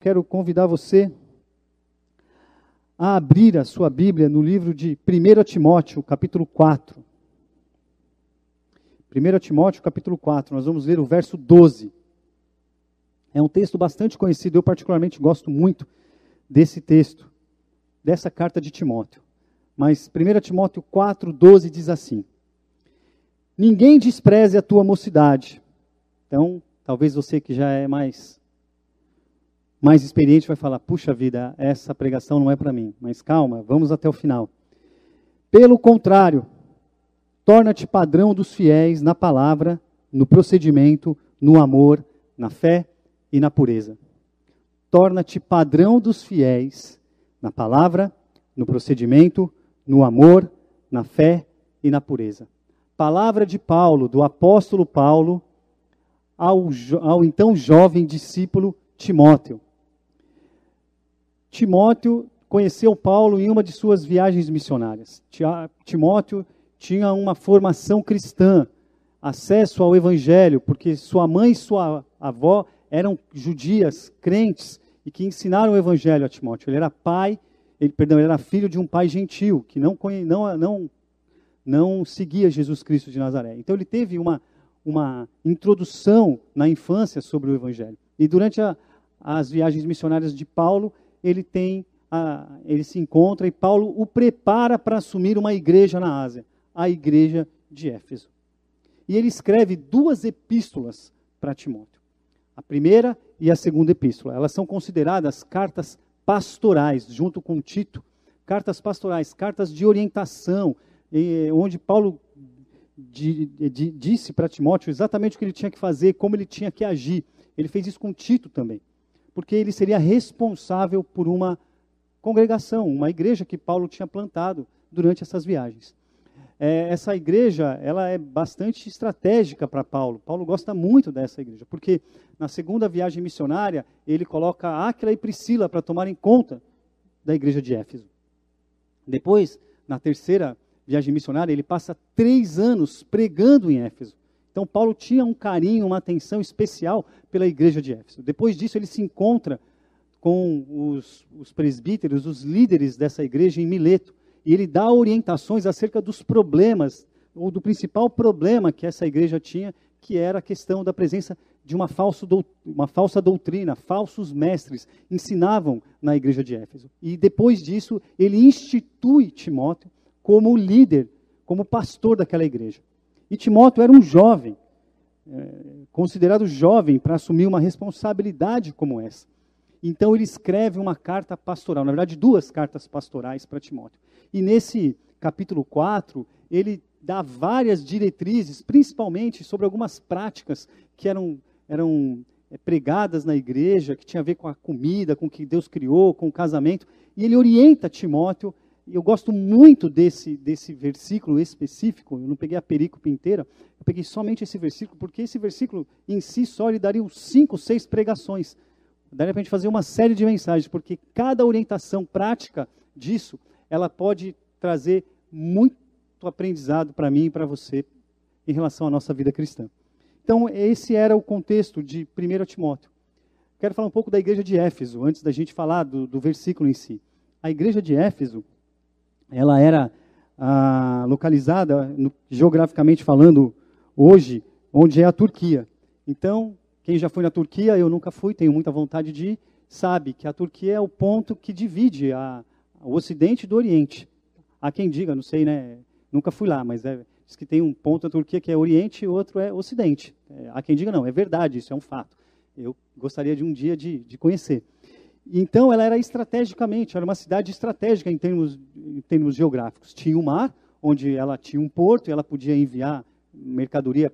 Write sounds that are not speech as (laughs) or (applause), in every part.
Quero convidar você a abrir a sua Bíblia no livro de 1 Timóteo, capítulo 4. 1 Timóteo, capítulo 4, nós vamos ler o verso 12. É um texto bastante conhecido, eu particularmente gosto muito desse texto, dessa carta de Timóteo. Mas 1 Timóteo 4, 12 diz assim: Ninguém despreze a tua mocidade. Então, talvez você que já é mais mais experiente vai falar: puxa vida, essa pregação não é para mim. Mas calma, vamos até o final. Pelo contrário, torna-te padrão dos fiéis na palavra, no procedimento, no amor, na fé e na pureza. Torna-te padrão dos fiéis na palavra, no procedimento, no amor, na fé e na pureza. Palavra de Paulo, do apóstolo Paulo, ao, ao então jovem discípulo Timóteo. Timóteo conheceu Paulo em uma de suas viagens missionárias. Timóteo tinha uma formação cristã, acesso ao evangelho, porque sua mãe e sua avó eram judias, crentes, e que ensinaram o evangelho a Timóteo. Ele era pai, ele, perdão, ele era filho de um pai gentil, que não, não, não, não seguia Jesus Cristo de Nazaré. Então ele teve uma, uma introdução na infância sobre o evangelho. E durante a, as viagens missionárias de Paulo, ele tem a, ele se encontra e Paulo o prepara para assumir uma igreja na Ásia, a igreja de Éfeso. E ele escreve duas epístolas para Timóteo. A primeira e a segunda epístola. Elas são consideradas cartas pastorais, junto com Tito. Cartas pastorais, cartas de orientação, onde Paulo de, de, disse para Timóteo exatamente o que ele tinha que fazer, como ele tinha que agir. Ele fez isso com Tito também porque ele seria responsável por uma congregação, uma igreja que Paulo tinha plantado durante essas viagens. É, essa igreja ela é bastante estratégica para Paulo. Paulo gosta muito dessa igreja, porque na segunda viagem missionária ele coloca Áquila e Priscila para tomarem conta da igreja de Éfeso. Depois, na terceira viagem missionária, ele passa três anos pregando em Éfeso. Então, Paulo tinha um carinho, uma atenção especial pela igreja de Éfeso. Depois disso, ele se encontra com os, os presbíteros, os líderes dessa igreja em Mileto, e ele dá orientações acerca dos problemas, ou do principal problema que essa igreja tinha, que era a questão da presença de uma, falso, uma falsa doutrina, falsos mestres ensinavam na igreja de Éfeso. E depois disso, ele institui Timóteo como líder, como pastor daquela igreja. E Timóteo era um jovem, é, considerado jovem para assumir uma responsabilidade como essa. Então ele escreve uma carta pastoral, na verdade duas cartas pastorais para Timóteo. E nesse capítulo 4, ele dá várias diretrizes, principalmente sobre algumas práticas que eram, eram é, pregadas na igreja, que tinha a ver com a comida, com o que Deus criou, com o casamento. E ele orienta Timóteo eu gosto muito desse, desse versículo específico, eu não peguei a perícope inteira, eu peguei somente esse versículo, porque esse versículo em si só lhe daria uns cinco, seis pregações. Daria para a gente fazer uma série de mensagens, porque cada orientação prática disso, ela pode trazer muito aprendizado para mim e para você em relação à nossa vida cristã. Então, esse era o contexto de 1 Timóteo. Quero falar um pouco da igreja de Éfeso, antes da gente falar do, do versículo em si. A igreja de Éfeso, ela era ah, localizada, no, geograficamente falando, hoje, onde é a Turquia. Então, quem já foi na Turquia, eu nunca fui, tenho muita vontade de ir, sabe que a Turquia é o ponto que divide a, o Ocidente do Oriente. Há quem diga, não sei, né? Nunca fui lá, mas é, diz que tem um ponto na Turquia que é Oriente e outro é Ocidente. É, há quem diga, não, é verdade, isso é um fato. Eu gostaria de um dia de, de conhecer. Então, ela era estrategicamente, era uma cidade estratégica em termos, em termos geográficos. Tinha o mar, onde ela tinha um porto, e ela podia enviar mercadoria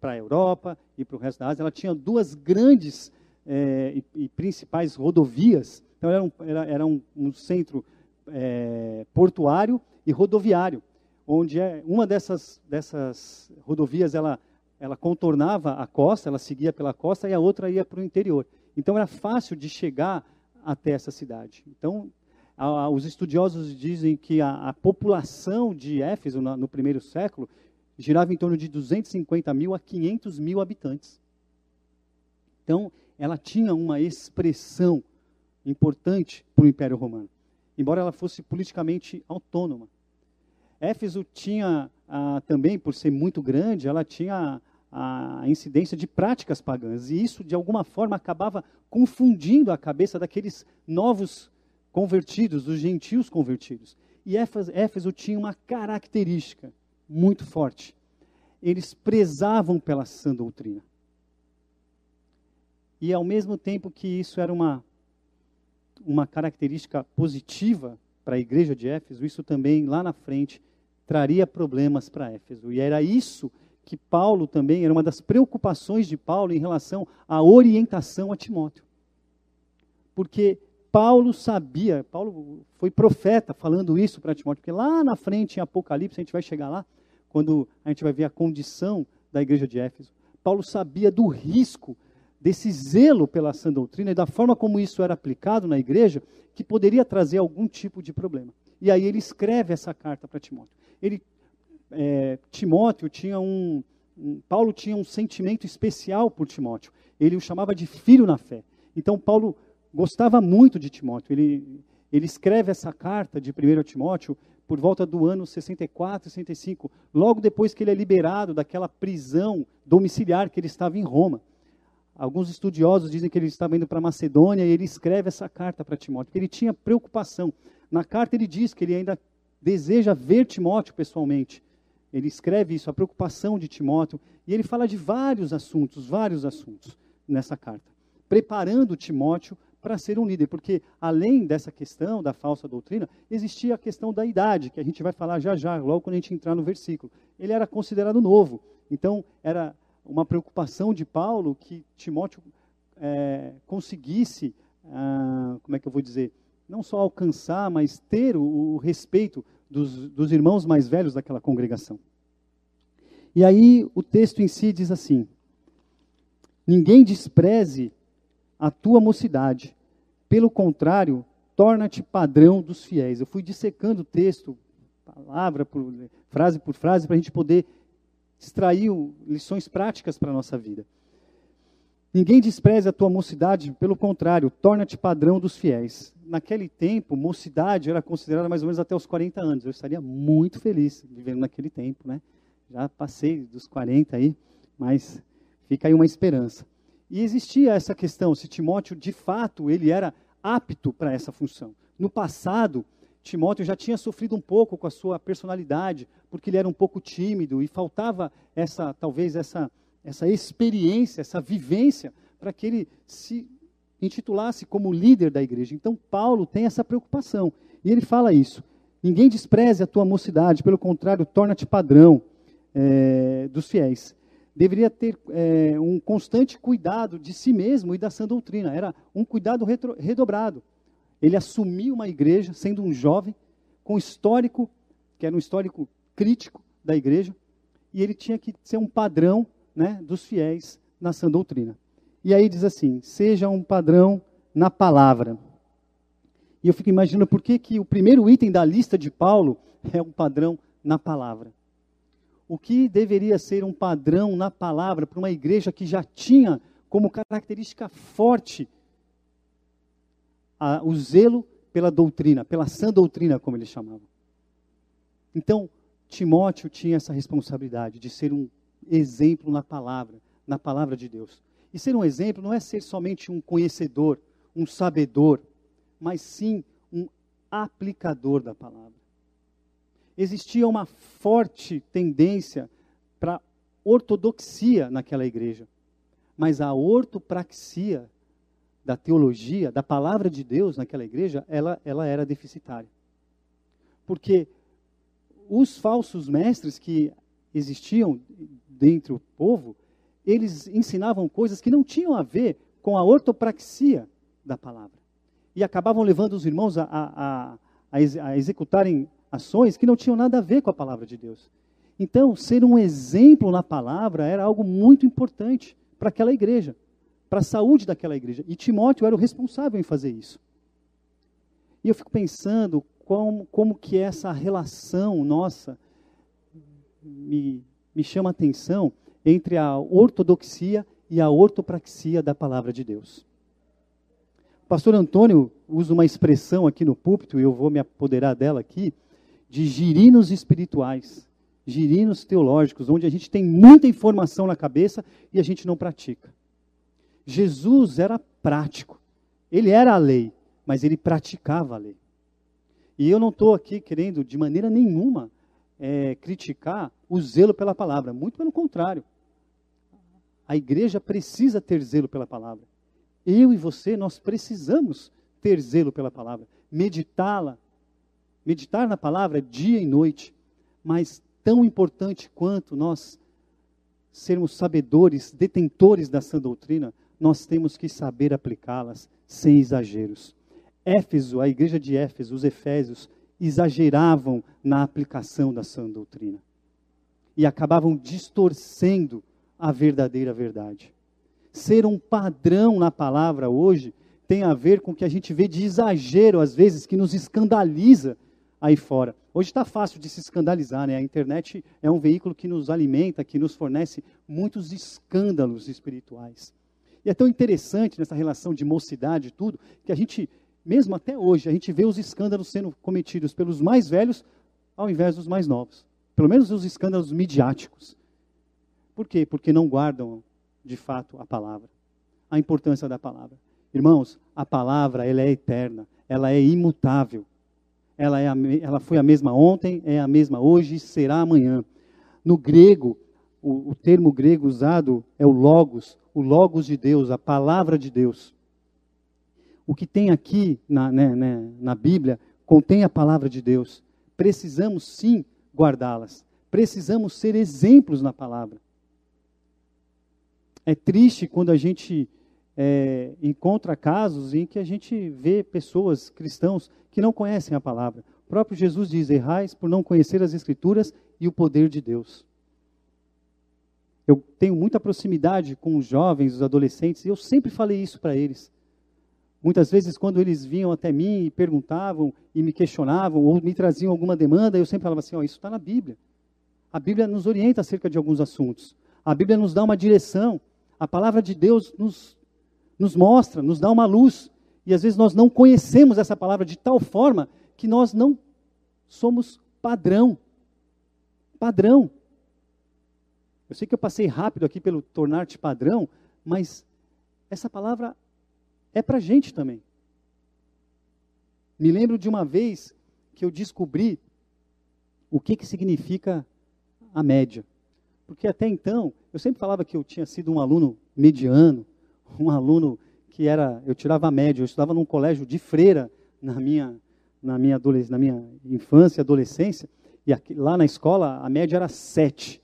para a Europa e para o resto da Ásia. Ela tinha duas grandes é, e, e, principais rodovias. Então, era um, era, era um, um centro é, portuário e rodoviário, onde é, uma dessas, dessas rodovias ela, ela contornava a costa, ela seguia pela costa, e a outra ia para o interior. Então, era fácil de chegar até essa cidade. Então, a, os estudiosos dizem que a, a população de Éfeso, no, no primeiro século, girava em torno de 250 mil a 500 mil habitantes. Então, ela tinha uma expressão importante para o Império Romano, embora ela fosse politicamente autônoma. Éfeso tinha ah, também, por ser muito grande, ela tinha a incidência de práticas pagãs, e isso, de alguma forma, acabava confundindo a cabeça daqueles novos convertidos, dos gentios convertidos. E Éfeso, tinha uma característica muito forte. Eles prezavam pela sã doutrina. E ao mesmo tempo que isso era uma, uma característica positiva para a igreja de Éfeso, isso também lá na frente traria problemas para Éfeso. E era isso que Paulo também, era uma das preocupações de Paulo em relação à orientação a Timóteo. Porque Paulo sabia, Paulo foi profeta falando isso para Timóteo, porque lá na frente em Apocalipse, a gente vai chegar lá, quando a gente vai ver a condição da igreja de Éfeso. Paulo sabia do risco desse zelo pela sã doutrina e da forma como isso era aplicado na igreja, que poderia trazer algum tipo de problema. E aí ele escreve essa carta para Timóteo. Ele, é, Timóteo tinha um, um, Paulo tinha um sentimento especial por Timóteo. Ele o chamava de filho na fé. Então Paulo gostava muito de Timóteo. Ele, ele escreve essa carta de 1 Timóteo por volta do ano 64, 65, logo depois que ele é liberado daquela prisão domiciliar que ele estava em Roma. Alguns estudiosos dizem que ele estava indo para Macedônia e ele escreve essa carta para Timóteo, porque ele tinha preocupação. Na carta ele diz que ele ainda deseja ver Timóteo pessoalmente. Ele escreve isso, a preocupação de Timóteo, e ele fala de vários assuntos, vários assuntos nessa carta, preparando Timóteo para ser um líder, porque além dessa questão da falsa doutrina, existia a questão da idade, que a gente vai falar já já, logo quando a gente entrar no versículo. Ele era considerado novo, então era uma preocupação de Paulo que Timóteo é, conseguisse, ah, como é que eu vou dizer, não só alcançar, mas ter o, o respeito dos, dos irmãos mais velhos daquela congregação. E aí o texto em si diz assim: Ninguém despreze a tua mocidade, pelo contrário, torna-te padrão dos fiéis. Eu fui dissecando o texto, palavra por frase por frase, para a gente poder extraiu lições práticas para a nossa vida. Ninguém despreze a tua mocidade, pelo contrário, torna-te padrão dos fiéis. Naquele tempo, mocidade era considerada mais ou menos até os 40 anos. Eu estaria muito feliz vivendo naquele tempo, né? Já passei dos 40 aí, mas fica aí uma esperança. E existia essa questão, se Timóteo, de fato, ele era apto para essa função. No passado, Timóteo já tinha sofrido um pouco com a sua personalidade, porque ele era um pouco tímido e faltava essa, talvez essa, essa experiência, essa vivência para que ele se intitulasse como líder da igreja. Então Paulo tem essa preocupação e ele fala isso. Ninguém despreze a tua mocidade, pelo contrário, torna-te padrão é, dos fiéis. Deveria ter é, um constante cuidado de si mesmo e da sã doutrina. Era um cuidado retro, redobrado. Ele assumiu uma igreja, sendo um jovem, com histórico, que era um histórico crítico da igreja, e ele tinha que ser um padrão né, dos fiéis na sã doutrina. E aí diz assim: seja um padrão na palavra. E eu fico imaginando por que, que o primeiro item da lista de Paulo (laughs) é um padrão na palavra. O que deveria ser um padrão na palavra para uma igreja que já tinha como característica forte a, o zelo pela doutrina, pela sã doutrina, como ele chamava. Então, Timóteo tinha essa responsabilidade de ser um exemplo na palavra, na palavra de Deus. E ser um exemplo não é ser somente um conhecedor, um sabedor, mas sim um aplicador da palavra. Existia uma forte tendência para ortodoxia naquela igreja, mas a ortopraxia da teologia, da palavra de Deus naquela igreja, ela, ela era deficitária. Porque os falsos mestres que existiam dentro do povo, eles ensinavam coisas que não tinham a ver com a ortopraxia da palavra. E acabavam levando os irmãos a, a, a, a executarem ações que não tinham nada a ver com a palavra de Deus. Então, ser um exemplo na palavra era algo muito importante para aquela igreja para a saúde daquela igreja. E Timóteo era o responsável em fazer isso. E eu fico pensando como, como que essa relação nossa me, me chama a atenção entre a ortodoxia e a ortopraxia da palavra de Deus. O pastor Antônio usa uma expressão aqui no púlpito, e eu vou me apoderar dela aqui, de girinos espirituais, girinos teológicos, onde a gente tem muita informação na cabeça e a gente não pratica. Jesus era prático, ele era a lei, mas ele praticava a lei. E eu não estou aqui querendo, de maneira nenhuma, é, criticar o zelo pela palavra, muito pelo contrário. A igreja precisa ter zelo pela palavra. Eu e você, nós precisamos ter zelo pela palavra, meditá-la, meditar na palavra dia e noite, mas tão importante quanto nós sermos sabedores, detentores da sã doutrina, nós temos que saber aplicá-las sem exageros. Éfeso, a igreja de Éfeso, os efésios, exageravam na aplicação da sã doutrina e acabavam distorcendo a verdadeira verdade. Ser um padrão na palavra hoje tem a ver com o que a gente vê de exagero, às vezes, que nos escandaliza aí fora. Hoje está fácil de se escandalizar, né? A internet é um veículo que nos alimenta, que nos fornece muitos escândalos espirituais. E é tão interessante nessa relação de mocidade e tudo, que a gente, mesmo até hoje, a gente vê os escândalos sendo cometidos pelos mais velhos ao invés dos mais novos. Pelo menos os escândalos midiáticos. Por quê? Porque não guardam, de fato, a palavra. A importância da palavra. Irmãos, a palavra, ela é eterna. Ela é imutável. Ela, é a, ela foi a mesma ontem, é a mesma hoje e será amanhã. No grego, o, o termo grego usado é o logos, o logos de Deus, a palavra de Deus. O que tem aqui na, né, né, na Bíblia contém a palavra de Deus. Precisamos sim guardá-las. Precisamos ser exemplos na palavra. É triste quando a gente é, encontra casos em que a gente vê pessoas, cristãos, que não conhecem a palavra. O próprio Jesus diz: errais por não conhecer as Escrituras e o poder de Deus. Eu tenho muita proximidade com os jovens, os adolescentes, e eu sempre falei isso para eles. Muitas vezes, quando eles vinham até mim e perguntavam e me questionavam ou me traziam alguma demanda, eu sempre falava assim: oh, isso está na Bíblia. A Bíblia nos orienta acerca de alguns assuntos. A Bíblia nos dá uma direção. A palavra de Deus nos nos mostra, nos dá uma luz. E às vezes nós não conhecemos essa palavra de tal forma que nós não somos padrão. Padrão. Eu sei que eu passei rápido aqui pelo tornar-te padrão, mas essa palavra é para a gente também. Me lembro de uma vez que eu descobri o que, que significa a média. Porque até então, eu sempre falava que eu tinha sido um aluno mediano, (laughs) um aluno que era, eu tirava a média, eu estudava num colégio de freira na minha, na minha, na minha infância e adolescência, e aqui, lá na escola a média era sete.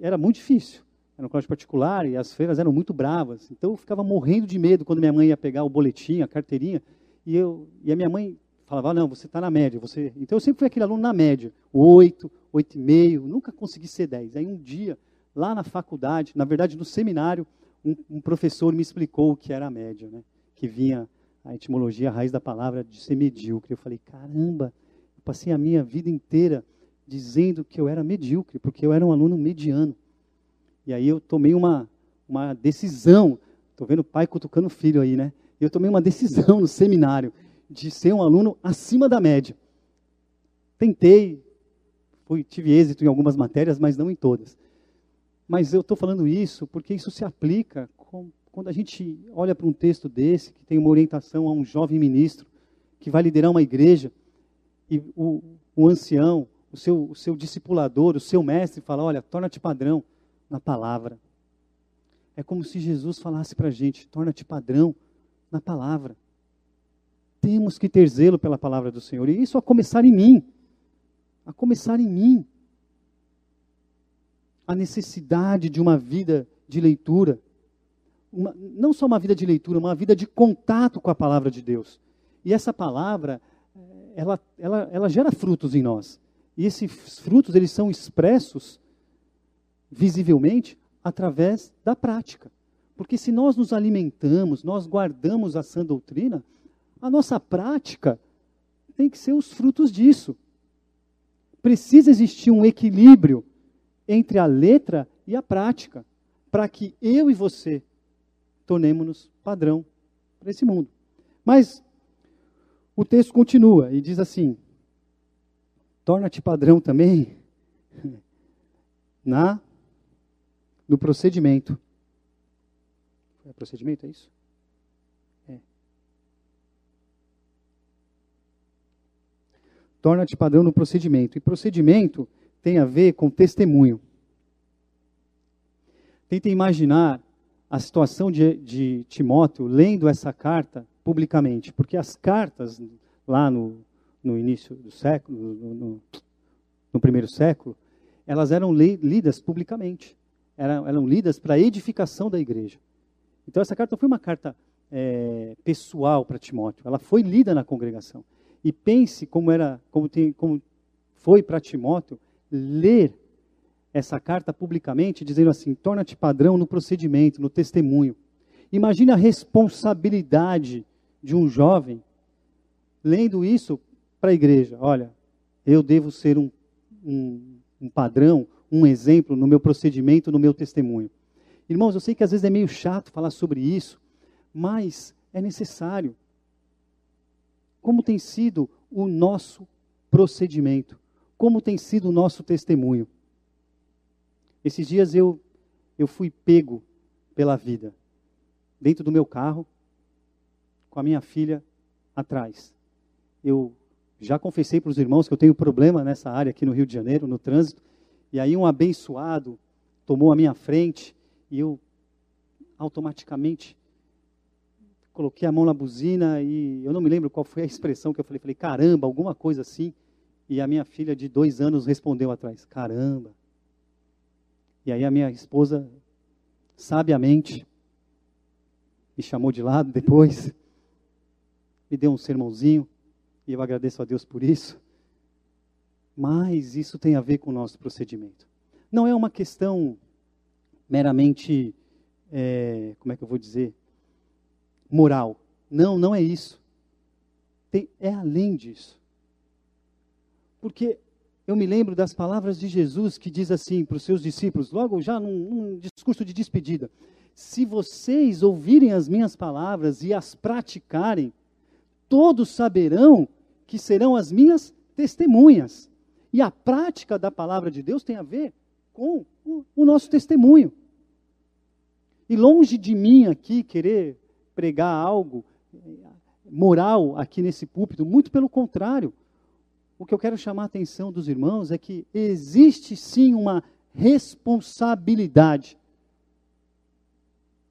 Era muito difícil. Era um colégio particular e as freiras eram muito bravas. Então eu ficava morrendo de medo quando minha mãe ia pegar o boletim, a carteirinha, e, eu, e a minha mãe falava, não, você está na média. Você... Então eu sempre fui aquele aluno na média, oito, oito e meio, nunca consegui ser dez. Aí um dia, lá na faculdade, na verdade no seminário, um, um, professor me explicou o que era a média, né? que vinha a etimologia, a raiz da palavra de ser medíocre. Eu falei, caramba, eu passei a minha vida inteira dizendo que eu era medíocre, porque eu era um aluno mediano. E aí eu tomei uma, uma decisão, estou vendo o pai cutucando o filho aí, né? Eu tomei uma decisão no seminário de ser um aluno acima da média. Tentei, fui, tive êxito em algumas matérias, mas não em todas. Mas eu estou falando isso porque isso se aplica com, quando a gente olha para um texto desse, que tem uma orientação a um jovem ministro, que vai liderar uma igreja, e o, o ancião, o seu, o seu discipulador, o seu mestre fala, olha, torna-te padrão na palavra. É como se Jesus falasse para a gente, torna-te padrão na palavra. Temos que ter zelo pela palavra do Senhor, e isso a começar em mim, a começar em mim a necessidade de uma vida de leitura. Uma, não só uma vida de leitura, uma vida de contato com a palavra de Deus. E essa palavra, ela, ela, ela gera frutos em nós. E esses frutos, eles são expressos visivelmente através da prática. Porque se nós nos alimentamos, nós guardamos a sã doutrina, a nossa prática tem que ser os frutos disso. Precisa existir um equilíbrio entre a letra e a prática, para que eu e você tornemos-nos padrão para esse mundo. Mas o texto continua e diz assim: torna-te padrão também (laughs) na no procedimento. É procedimento, é isso? É. Torna-te padrão no procedimento. E procedimento tem a ver com testemunho. Tenta imaginar a situação de, de Timóteo lendo essa carta publicamente, porque as cartas lá no, no início do século, no, no, no primeiro século, elas eram lidas publicamente, eram, eram lidas para a edificação da igreja. Então essa carta não foi uma carta é, pessoal para Timóteo, ela foi lida na congregação. E pense como era, como, tem, como foi para Timóteo ler essa carta publicamente, dizendo assim: torna-te padrão no procedimento, no testemunho. Imagine a responsabilidade de um jovem lendo isso para a igreja. Olha, eu devo ser um, um, um padrão, um exemplo no meu procedimento, no meu testemunho. Irmãos, eu sei que às vezes é meio chato falar sobre isso, mas é necessário. Como tem sido o nosso procedimento? Como tem sido o nosso testemunho? Esses dias eu, eu fui pego pela vida, dentro do meu carro, com a minha filha atrás. Eu já confessei para os irmãos que eu tenho problema nessa área aqui no Rio de Janeiro, no trânsito, e aí um abençoado tomou a minha frente e eu automaticamente coloquei a mão na buzina e eu não me lembro qual foi a expressão que eu falei, falei caramba, alguma coisa assim. E a minha filha de dois anos respondeu atrás, caramba. E aí a minha esposa, sabiamente, me chamou de lado depois, (laughs) me deu um sermãozinho, e eu agradeço a Deus por isso. Mas isso tem a ver com o nosso procedimento. Não é uma questão meramente, é, como é que eu vou dizer, moral. Não, não é isso. Tem, é além disso. Porque eu me lembro das palavras de Jesus que diz assim para os seus discípulos, logo já num, num, discurso de despedida: Se vocês ouvirem as minhas palavras e as praticarem, todos saberão que serão as minhas testemunhas. E a prática da palavra de Deus tem a ver com o, nosso testemunho. E longe de mim aqui querer pregar algo moral aqui nesse púlpito, muito pelo contrário o que eu quero chamar a atenção dos irmãos é que existe sim uma responsabilidade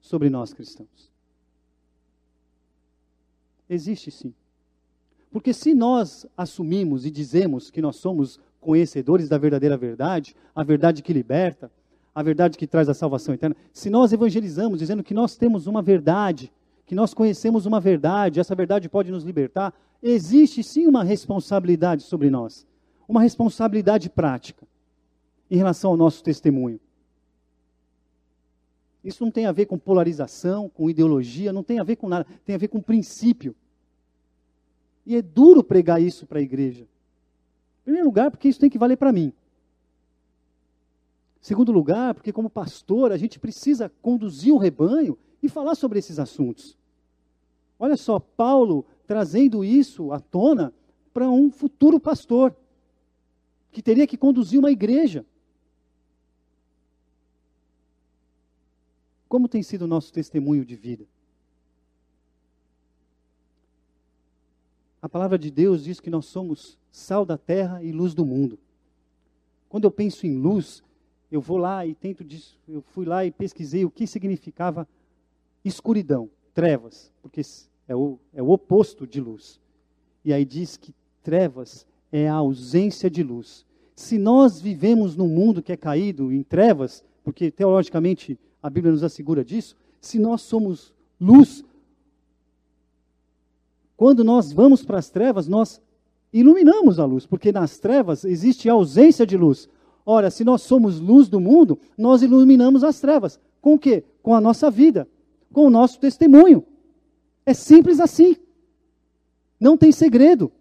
sobre nós cristãos. Existe sim. Porque se nós assumimos e dizemos que nós somos conhecedores da verdadeira verdade, a verdade que liberta, a verdade que traz a salvação eterna, se nós evangelizamos dizendo que nós temos uma verdade, que nós conhecemos uma verdade, essa verdade pode nos libertar, existe sim uma responsabilidade sobre nós, uma responsabilidade prática em relação ao nosso testemunho. Isso não tem a ver com polarização, com ideologia, não tem a ver com nada, tem a ver com princípio. E é duro pregar isso para a igreja. Primeiro lugar, porque isso tem que valer para mim. Segundo lugar, porque como pastor, a gente precisa conduzir o rebanho e falar sobre esses assuntos. Olha só, Paulo trazendo isso à tona para um futuro pastor, que teria que conduzir uma igreja. Como tem sido o nosso testemunho de vida? A palavra de Deus diz que nós somos sal da terra e luz do mundo. Quando eu penso em luz, eu vou lá e tento, eu fui lá e pesquisei o que significava escuridão, trevas, porque é o, é o oposto de luz. E aí diz que trevas é a ausência de luz. Se nós vivemos num mundo que é caído em trevas, porque teologicamente a Bíblia nos assegura disso, se nós somos luz, quando nós vamos para as trevas, nós iluminamos a luz, porque nas trevas existe ausência de luz. Ora, se nós somos luz do mundo, nós iluminamos as trevas. Com o quê? Com a nossa vida, com o nosso testemunho. É simples assim. Não tem segredo.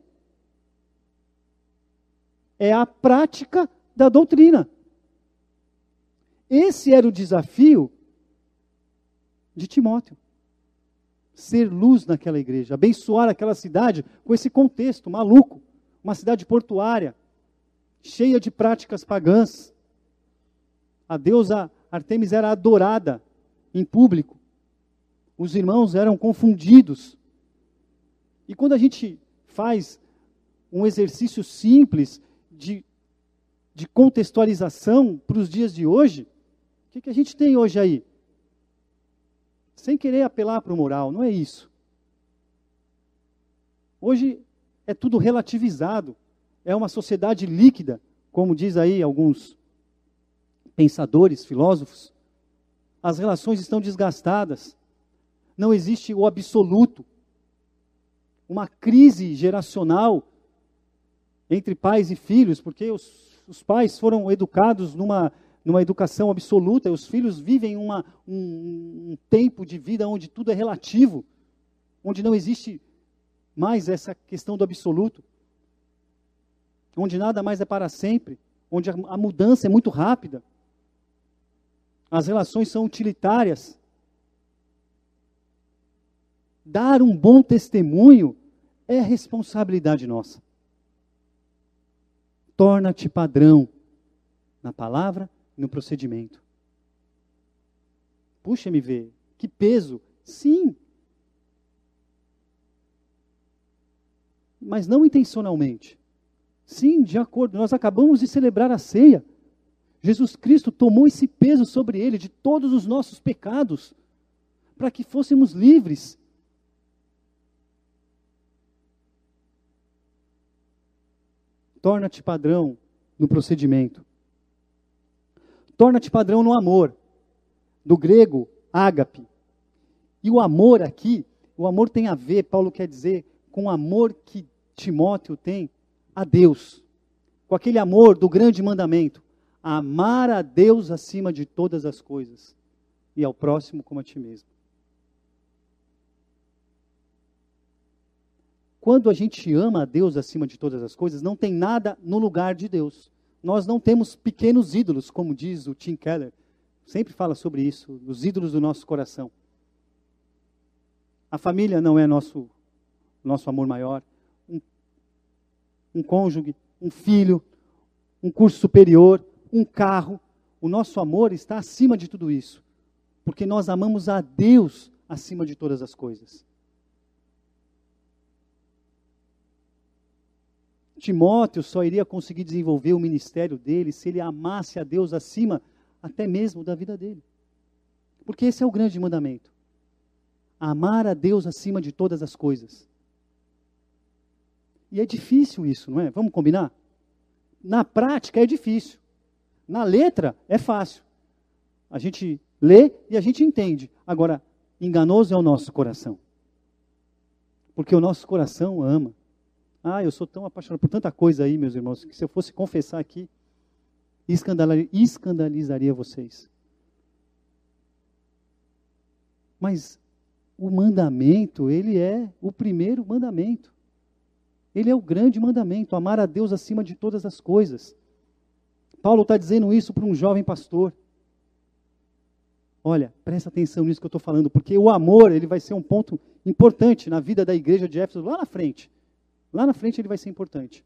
É a prática da doutrina. Esse era o desafio de Timóteo. Ser luz naquela igreja, abençoar aquela cidade com esse contexto maluco, uma cidade portuária, cheia de práticas pagãs. A deusa Artemis era adorada em público. Os irmãos eram confundidos. E quando a gente faz um exercício simples de, de contextualização para os dias de hoje, o que, que a gente tem hoje aí? Sem querer apelar para o moral, não é isso. Hoje é tudo relativizado. É uma sociedade líquida, como diz aí alguns pensadores, filósofos. As relações estão desgastadas. Não existe o absoluto. Uma crise geracional entre pais e filhos, porque os, os pais foram educados numa, numa educação absoluta, e os filhos vivem uma, um, um tempo de vida onde tudo é relativo, onde não existe mais essa questão do absoluto, onde nada mais é para sempre, onde a, a mudança é muito rápida, as relações são utilitárias. Dar um bom testemunho é responsabilidade nossa torna-te padrão na palavra no procedimento. Puxa, MV, que peso. Sim. Mas não intencionalmente. Sim, de acordo. Nós acabamos de celebrar a ceia. Jesus Cristo tomou esse peso sobre ele de todos os nossos pecados, para que fôssemos livres Torna-te padrão no procedimento. Torna-te padrão no amor. Do grego, ágape. E o amor aqui, o amor tem a ver, Paulo quer dizer, com o amor que Timóteo tem a Deus. Com aquele amor do grande mandamento. Amar a Deus acima de todas as coisas. E ao próximo como a ti mesmo. Quando a gente ama a Deus acima de todas as coisas, não tem nada no lugar de Deus. Nós não temos pequenos ídolos, como diz o Tim Keller. Sempre fala sobre isso, os ídolos do nosso coração. A família não é nosso, nosso amor maior. Um, um cônjuge, um filho, um curso superior, um carro. O nosso amor está acima de tudo isso. Porque nós amamos a Deus acima de todas as coisas. Timóteo só iria conseguir desenvolver o ministério dele se ele amasse a Deus acima até mesmo da vida dele. Porque esse é o grande mandamento. Amar a Deus acima de todas as coisas. E é difícil isso, não é? Vamos combinar? Na prática é difícil. Na letra é fácil. A gente lê e a gente entende. Agora, enganoso é o nosso coração. Porque o nosso coração ama. Ah, eu sou tão apaixonado por tanta coisa aí, meus irmãos, que se eu fosse confessar aqui, escandalizaria vocês. Mas o mandamento, ele é o primeiro mandamento. Ele é o grande mandamento, amar a Deus acima de todas as coisas. Paulo está dizendo isso para um jovem pastor. Olha, presta atenção nisso que eu estou falando, porque o amor ele vai ser um ponto importante na vida da igreja de Éfeso lá na frente. Lá na frente ele vai ser importante.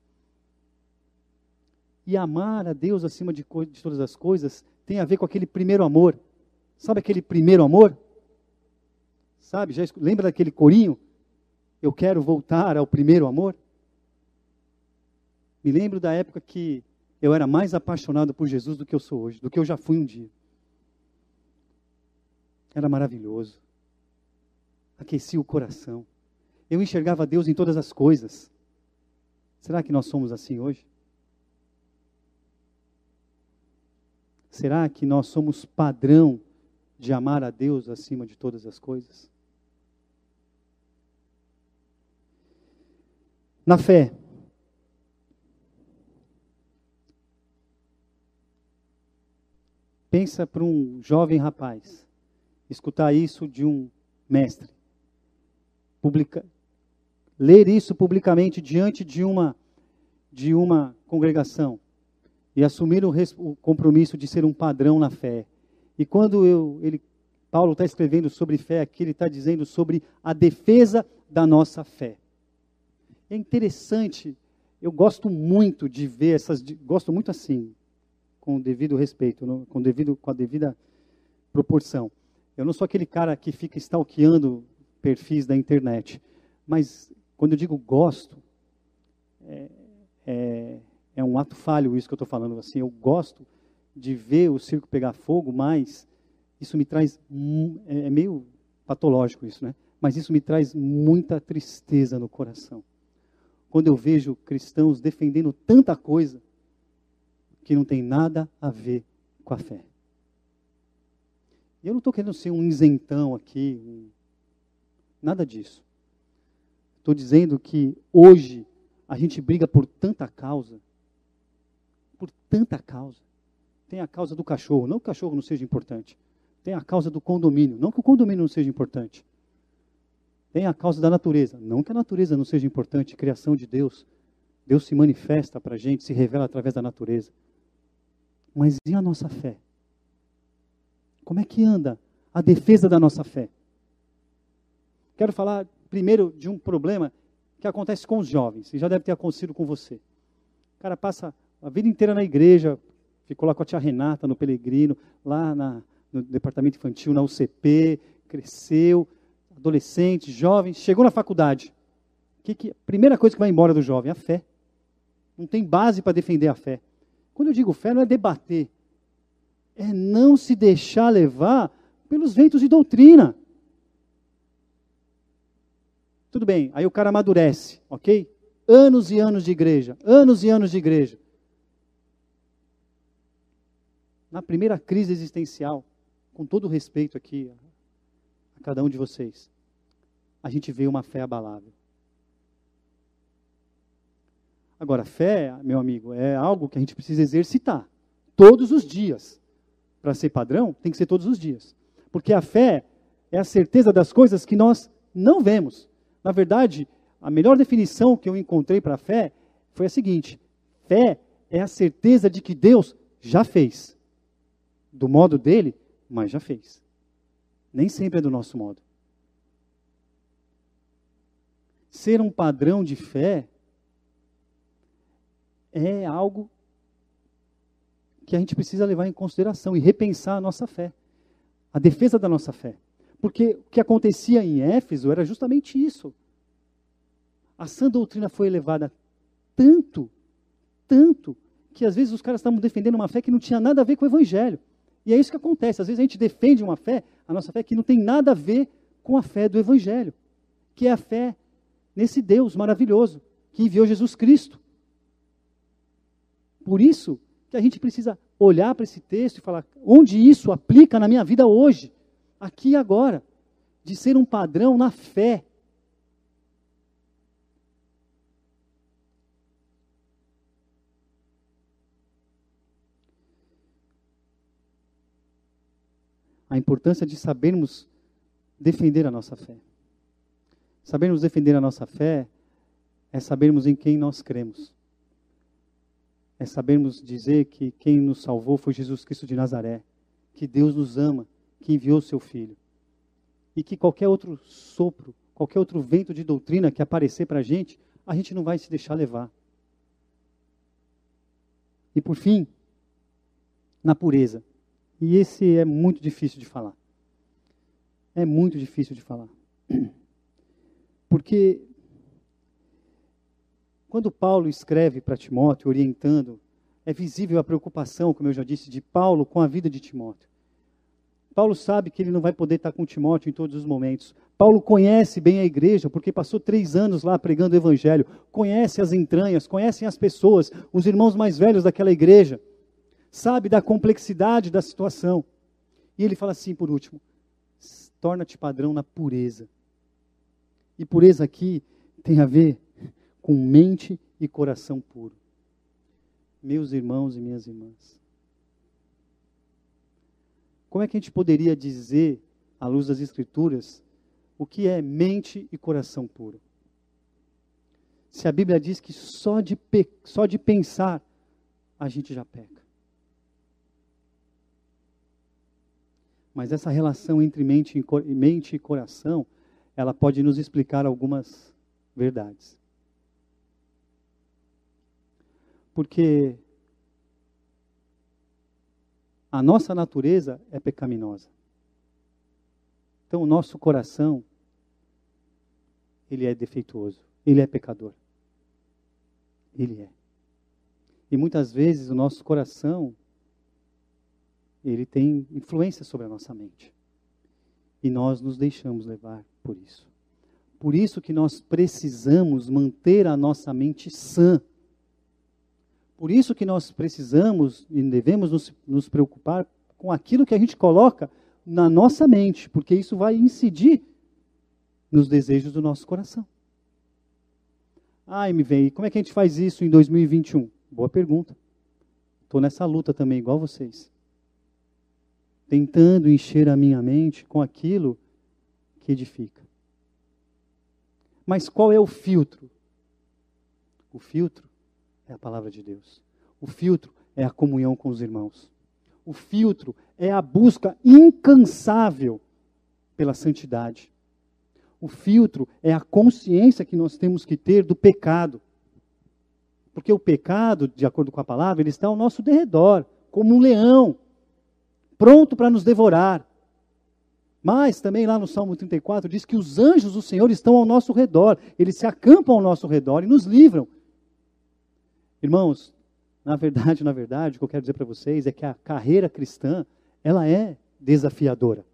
E amar a Deus acima de, de todas as coisas tem a ver com aquele primeiro amor. Sabe aquele primeiro amor? Sabe, já lembra daquele corinho? Eu quero voltar ao primeiro amor? Me lembro da época que eu era mais apaixonado por Jesus do que eu sou hoje, do que eu já fui um dia. Era maravilhoso. Aquecia o coração. Eu enxergava Deus em todas as coisas. Será que nós somos assim hoje? Será que nós somos padrão de amar a Deus acima de todas as coisas? Na fé. Pensa para um jovem rapaz escutar isso de um mestre. Publica, ler isso publicamente diante de uma de uma congregação e assumir o, o compromisso de ser um padrão na fé. E quando eu, ele, Paulo está escrevendo sobre fé aqui, ele está dizendo sobre a defesa da nossa fé. É interessante, eu gosto muito de ver essas, gosto muito assim, com o devido respeito, com, devido, com a devida proporção. Eu não sou aquele cara que fica stalkeando perfis da internet, mas quando eu digo gosto, é, é, é um ato falho isso que eu estou falando. Assim, eu gosto de ver o circo pegar fogo, mas isso me traz é, é meio patológico isso, né? Mas isso me traz muita tristeza no coração. Quando eu vejo cristãos defendendo tanta coisa que não tem nada a ver com a fé. E eu não estou querendo ser um isentão aqui, um... nada disso. Estou dizendo que hoje a gente briga por tanta causa, por tanta causa. Tem a causa do cachorro, não que o cachorro não seja importante. Tem a causa do condomínio, não que o condomínio não seja importante. Tem a causa da natureza, não que a natureza não seja importante, criação de Deus. Deus se manifesta para a gente, se revela através da natureza. Mas e a nossa fé? Como é que anda a defesa da nossa fé? Quero falar primeiro de um problema que acontece com os jovens, e já deve ter acontecido com você. O cara passa a vida inteira na igreja, ficou lá com a tia Renata no Pelegrino, lá na, no departamento infantil, na UCP, cresceu, adolescente, jovem, chegou na faculdade. Que, que, primeira coisa que vai embora do jovem, a fé. Não tem base para defender a fé. Quando eu digo fé, não é debater, é não se deixar levar pelos ventos de doutrina. Tudo bem, aí o cara amadurece, ok? Anos e anos de igreja, anos e anos de igreja. Na primeira crise existencial, com todo respeito aqui a cada um de vocês, a gente vê uma fé abalável. Agora, fé, meu amigo, é algo que a gente precisa exercitar todos os dias. Para ser padrão, tem que ser todos os dias. Porque a fé é a certeza das coisas que nós não vemos. Na verdade, a melhor definição que eu encontrei para fé foi a seguinte: fé é a certeza de que Deus já fez. Do modo dele, mas já fez. Nem sempre é do nosso modo. Ser um padrão de fé é algo que a gente precisa levar em consideração e repensar a nossa fé, a defesa da nossa fé. Porque o que acontecia em Éfeso era justamente isso. A sã doutrina foi elevada tanto, tanto, que às vezes os caras estavam defendendo uma fé que não tinha nada a ver com o evangelho. E é isso que acontece. Às vezes a gente defende uma fé, a nossa fé, que não tem nada a ver com a fé do evangelho, que é a fé nesse Deus maravilhoso que enviou Jesus Cristo. Por isso que a gente precisa olhar para esse texto e falar onde isso aplica na minha vida hoje aqui e agora, de ser um padrão na fé. A importância de sabermos defender a nossa fé. Sabermos defender a nossa fé é sabermos em quem nós cremos. É sabermos dizer que quem nos salvou foi Jesus Cristo de Nazaré, que Deus nos ama que enviou seu filho. E que qualquer outro sopro, qualquer outro vento de doutrina que aparecer para a gente, a gente não vai se deixar levar. E por fim, na pureza. E esse é muito difícil de falar. É muito difícil de falar. (clears throat) Porque quando Paulo escreve para Timóteo, orientando, é visível a preocupação, como eu já disse, de Paulo com a vida de Timóteo. Paulo sabe que ele não vai poder estar com Timóteo em todos os momentos. Paulo conhece bem a igreja, porque passou três anos lá pregando o evangelho, conhece as entranhas, conhece as pessoas, os irmãos mais velhos daquela igreja, sabe da complexidade da situação. E ele fala assim, por último: torna-te padrão na pureza. E pureza aqui tem a ver com mente e coração puro. Meus irmãos e minhas irmãs, como é que a gente poderia dizer, à luz das Escrituras, o que é mente e coração puro? Se a Bíblia diz que só de, só de pensar a gente já peca. Mas essa relação entre mente e, mente e coração, ela pode nos explicar algumas verdades. Porque a nossa natureza é pecaminosa. Então, o nosso coração, ele é defeituoso, ele é pecador. Ele é. E muitas vezes o nosso coração, ele tem influência sobre a nossa mente. E nós nos deixamos levar por isso. Por isso que nós precisamos manter a nossa mente sã. Por isso que nós precisamos e devemos nos, nos preocupar com aquilo que a gente coloca na nossa mente, porque isso vai incidir nos desejos do nosso coração. Ai, me vem, como é que a gente faz isso em 2021? Boa pergunta. Estou nessa luta também, igual vocês. Tentando encher a minha mente com aquilo que edifica. Mas qual é o filtro? O filtro é a palavra de Deus. O filtro é a comunhão com os irmãos. O filtro é a busca incansável pela santidade. O filtro é a consciência que nós temos que ter do pecado. Porque o pecado, de acordo com a palavra, ele está ao nosso derredor, como um leão, pronto para nos devorar. Mas também lá no Salmo 34 diz que os anjos do Senhor estão ao nosso redor, eles se acampam ao nosso redor e nos livram. Irmãos, na verdade, na verdade, o que eu quero dizer para vocês é que a carreira cristã, ela é desafiadora.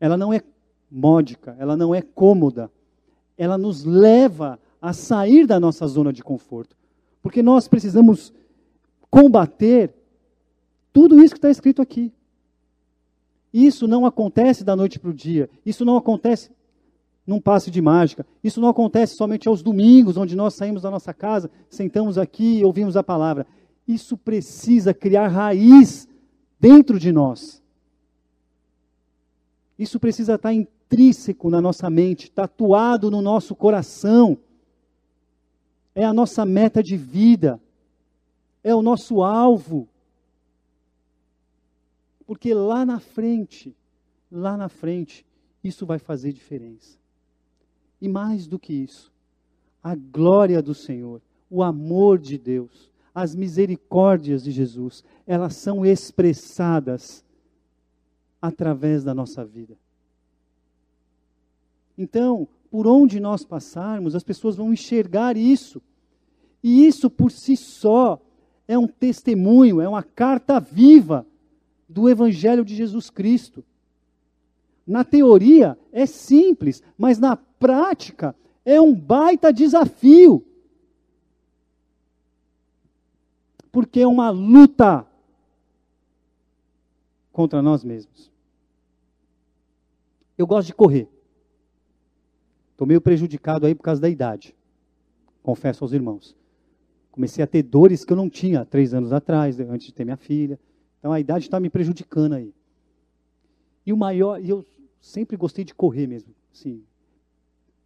Ela não é módica, ela não é cômoda. Ela nos leva a sair da nossa zona de conforto. Porque nós precisamos combater tudo isso que está escrito aqui. Isso não acontece da noite para o dia. Isso não acontece num passe de mágica. Isso não acontece somente aos domingos, onde nós saímos da nossa casa, sentamos aqui e ouvimos a palavra. Isso precisa criar raiz dentro de nós. Isso precisa estar intrínseco na nossa mente, tatuado no nosso coração. É a nossa meta de vida. É o nosso alvo. Porque lá na frente, lá na frente, isso vai fazer diferença. E mais do que isso, a glória do Senhor, o amor de Deus, as misericórdias de Jesus, elas são expressadas através da nossa vida. Então, por onde nós passarmos, as pessoas vão enxergar isso. E isso por si só é um testemunho, é uma carta viva do Evangelho de Jesus Cristo. Na teoria é simples, mas na prática é um baita desafio. Porque é uma luta contra nós mesmos. Eu gosto de correr. Estou meio prejudicado aí por causa da idade. Confesso aos irmãos. Comecei a ter dores que eu não tinha três anos atrás, antes de ter minha filha. Então a idade está me prejudicando aí. E o maior, e eu sempre gostei de correr mesmo, sim.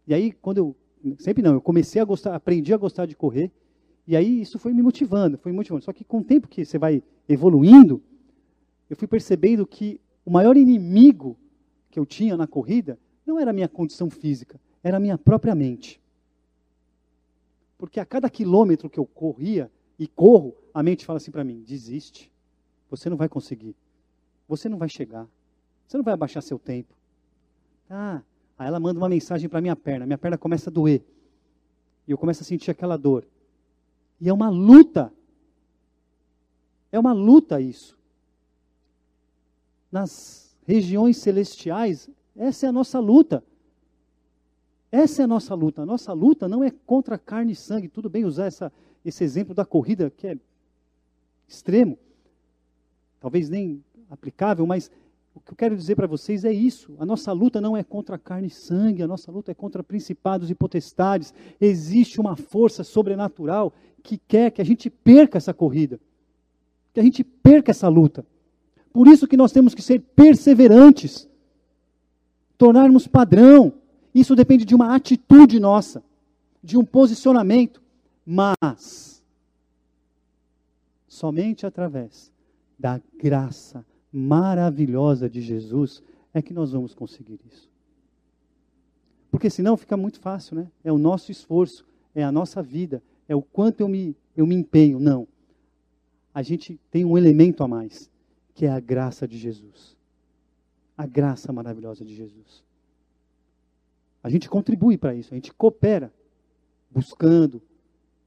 E aí quando eu sempre não, eu comecei a gostar, aprendi a gostar de correr, e aí isso foi me motivando, foi me motivando. Só que com o tempo que você vai evoluindo, eu fui percebendo que o maior inimigo que eu tinha na corrida não era a minha condição física, era a minha própria mente. Porque a cada quilômetro que eu corria e corro, a mente fala assim para mim: desiste. Você não vai conseguir. Você não vai chegar. Você não vai abaixar seu tempo. Ah, aí ela manda uma mensagem para minha perna. Minha perna começa a doer. E eu começo a sentir aquela dor. E é uma luta. É uma luta isso. Nas regiões celestiais, essa é a nossa luta. Essa é a nossa luta. A nossa luta não é contra carne e sangue. Tudo bem usar essa, esse exemplo da corrida, que é extremo talvez nem aplicável, mas o que eu quero dizer para vocês é isso. A nossa luta não é contra carne e sangue, a nossa luta é contra principados e potestades. Existe uma força sobrenatural que quer que a gente perca essa corrida, que a gente perca essa luta. Por isso que nós temos que ser perseverantes, tornarmos padrão. Isso depende de uma atitude nossa, de um posicionamento. Mas somente através da graça maravilhosa de Jesus é que nós vamos conseguir isso. Porque senão fica muito fácil, né? É o nosso esforço, é a nossa vida, é o quanto eu me, eu me empenho. Não. A gente tem um elemento a mais, que é a graça de Jesus. A graça maravilhosa de Jesus. A gente contribui para isso, a gente coopera, buscando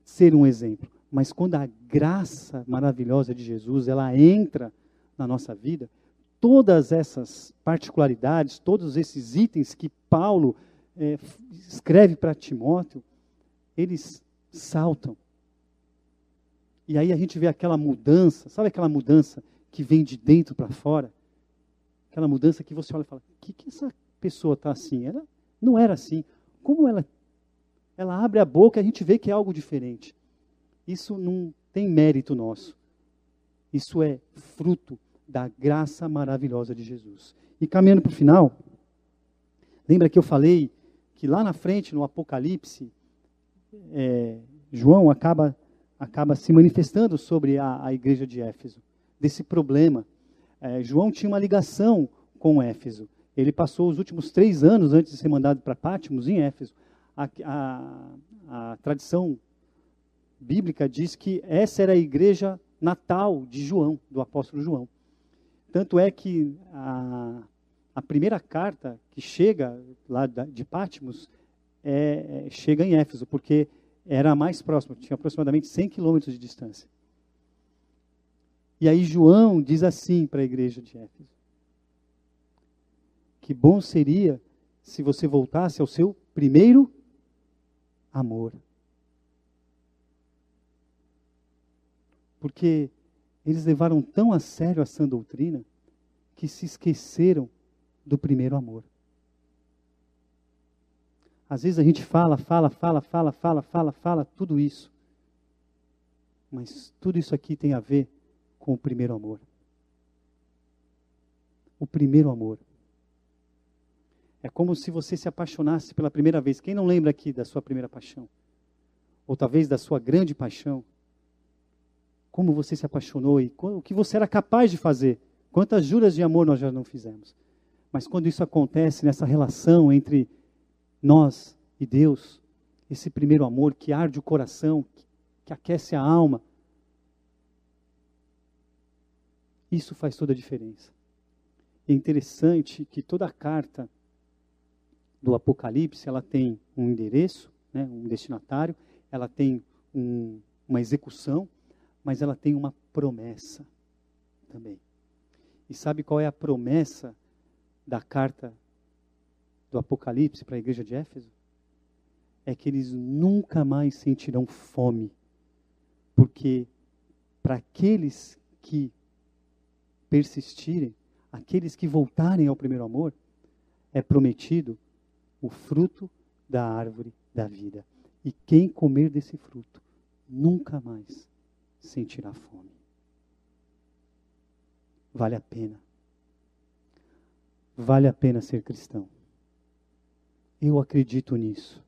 ser um exemplo. Mas quando a graça maravilhosa de Jesus, ela entra na nossa vida, todas essas particularidades, todos esses itens que Paulo é, escreve para Timóteo, eles saltam. E aí a gente vê aquela mudança, sabe aquela mudança que vem de dentro para fora? Aquela mudança que você olha e fala: que, que essa pessoa está assim? Ela não era assim. Como ela, ela abre a boca, a gente vê que é algo diferente. Isso não tem mérito nosso. Isso é fruto da graça maravilhosa de Jesus. E caminhando para o final, lembra que eu falei que lá na frente, no Apocalipse, é, João acaba, acaba se manifestando sobre a, a igreja de Éfeso, desse problema. É, João tinha uma ligação com Éfeso. Ele passou os últimos três anos antes de ser mandado para Pátimos em Éfeso. A, a, a, tradição bíblica diz que essa era a igreja natal de João, do apóstolo João. Tanto é que a, a primeira carta que chega lá de Pátimos é, é, chega em Éfeso, porque era mais próxima, tinha aproximadamente 100 quilômetros de distância. E aí João diz assim para a igreja de Éfeso: que bom seria se você voltasse ao seu primeiro amor. Porque eles levaram tão a sério a sã doutrina que se esqueceram do primeiro amor. Às vezes a gente fala, fala, fala, fala, fala, fala, fala, tudo isso. Mas tudo isso aqui tem a ver com o primeiro amor. O primeiro amor. É como se você se apaixonasse pela primeira vez. Quem não lembra aqui da sua primeira paixão? Ou talvez da sua grande paixão? Como você se apaixonou e o que você era capaz de fazer? Quantas juras de amor nós já não fizemos? Mas quando isso acontece nessa relação entre nós e Deus, esse primeiro amor que arde o coração, que aquece a alma, isso faz toda a diferença. É interessante que toda a carta do Apocalipse, ela tem um endereço, né, um destinatário, ela tem um, uma execução, mas ela tem uma promessa também. E sabe qual é a promessa da carta do Apocalipse para a igreja de Éfeso? É que eles nunca mais sentirão fome, porque para aqueles que persistirem, aqueles que voltarem ao primeiro amor, é prometido o fruto da árvore da vida. E quem comer desse fruto nunca mais sentirá fome. Vale a pena. Vale a pena ser cristão. Eu acredito nisso.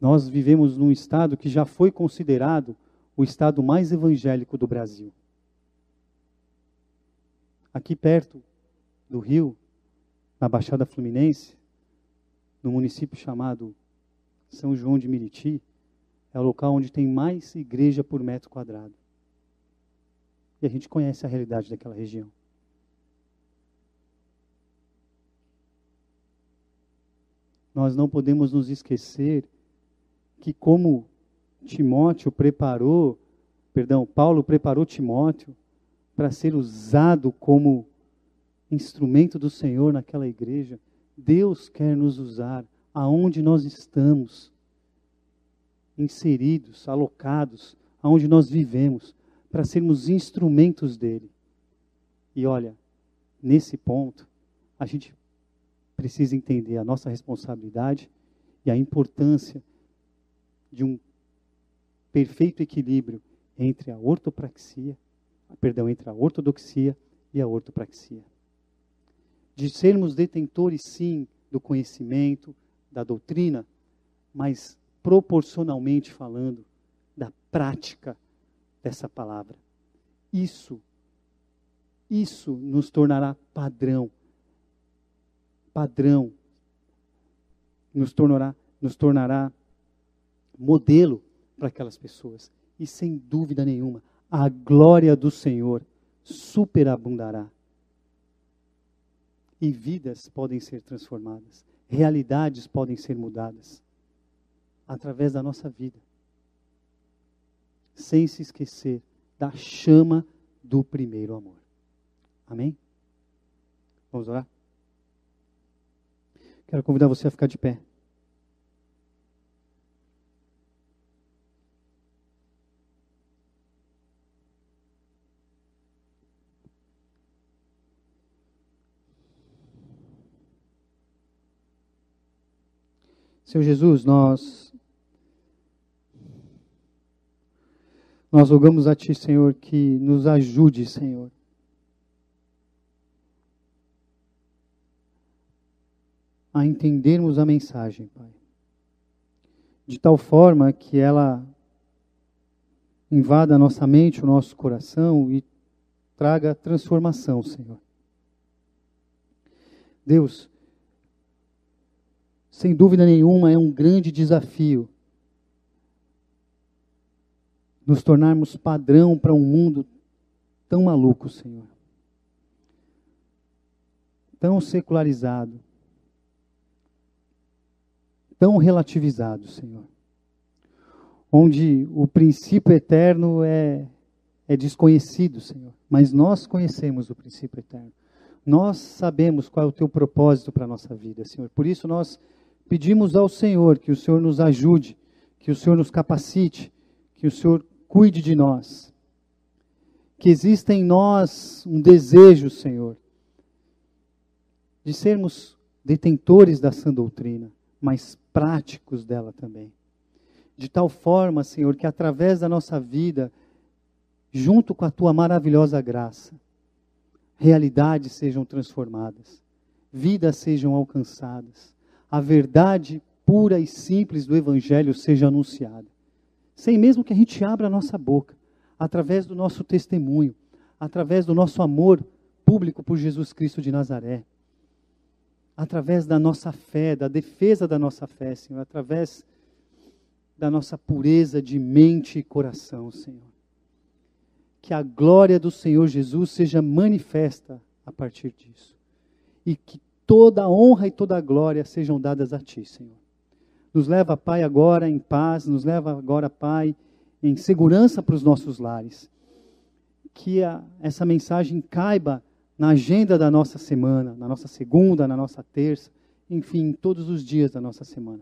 Nós vivemos num estado que já foi considerado o estado mais evangélico do Brasil aqui perto do Rio, na Baixada Fluminense, no município chamado São João de Miriti, é o local onde tem mais igreja por metro quadrado. E a gente conhece a realidade daquela região. Nós não podemos nos esquecer que como Timóteo preparou, perdão, Paulo preparou Timóteo para ser usado como instrumento do Senhor naquela igreja. Deus quer nos usar aonde nós estamos, inseridos, alocados, aonde nós vivemos, para sermos instrumentos dele. E olha, nesse ponto, a gente precisa entender a nossa responsabilidade e a importância de um perfeito equilíbrio entre a ortopraxia perdão, entre a ortodoxia e a ortopraxia. De sermos detentores, sim, do conhecimento, da doutrina, mas proporcionalmente falando, da prática dessa palavra. Isso, isso nos tornará padrão. Padrão. Nos tornará, nos tornará modelo para aquelas pessoas. E sem dúvida nenhuma, a glória do Senhor superabundará. E vidas podem ser transformadas, realidades podem ser mudadas através da nossa vida. Sem se esquecer da chama do primeiro amor. Amém? Vamos orar? Quero convidar você a ficar de pé. Senhor Jesus, nós nós rogamos a Ti, Senhor, que nos ajude, Senhor. A entendermos a mensagem, Pai. De tal forma que ela invada a nossa mente, o nosso coração e traga transformação, Senhor. Deus, sem dúvida nenhuma, é um grande desafio nos tornarmos padrão para um mundo tão maluco, Senhor. Tão secularizado. Tão relativizado, Senhor. Onde o princípio eterno é, é desconhecido, Senhor. Mas nós conhecemos o princípio eterno. Nós sabemos qual é o teu propósito para a nossa vida, Senhor. Por isso nós Pedimos ao Senhor que o Senhor nos ajude, que o Senhor nos capacite, que o Senhor cuide de nós. Que exista em nós um desejo, Senhor, de sermos detentores da sã doutrina, mas práticos dela também. De tal forma, Senhor, que através da nossa vida, junto com a tua maravilhosa graça, realidades sejam transformadas, vidas sejam alcançadas a verdade pura e simples do Evangelho seja anunciada. Sem mesmo que a gente abra a nossa boca, através do nosso testemunho, através do nosso amor público por Jesus Cristo de Nazaré, através da nossa fé, da defesa da nossa fé, Senhor, através da nossa pureza de mente e coração, Senhor. Que a glória do Senhor Jesus seja manifesta a partir disso. E que toda a honra e toda a glória sejam dadas a Ti, Senhor. Nos leva, Pai, agora em paz, nos leva agora, Pai, em segurança para os nossos lares. Que a, essa mensagem caiba na agenda da nossa semana, na nossa segunda, na nossa terça, enfim, todos os dias da nossa semana.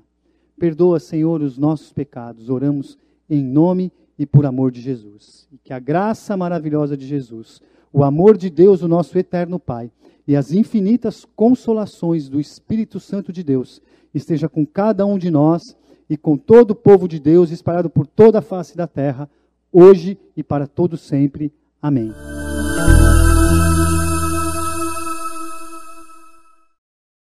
Perdoa, Senhor, os nossos pecados. Oramos em nome e por amor de Jesus. Que a graça maravilhosa de Jesus, o amor de Deus, o nosso eterno Pai, e as infinitas consolações do Espírito Santo de Deus esteja com cada um de nós e com todo o povo de Deus espalhado por toda a face da terra, hoje e para todo sempre. Amém.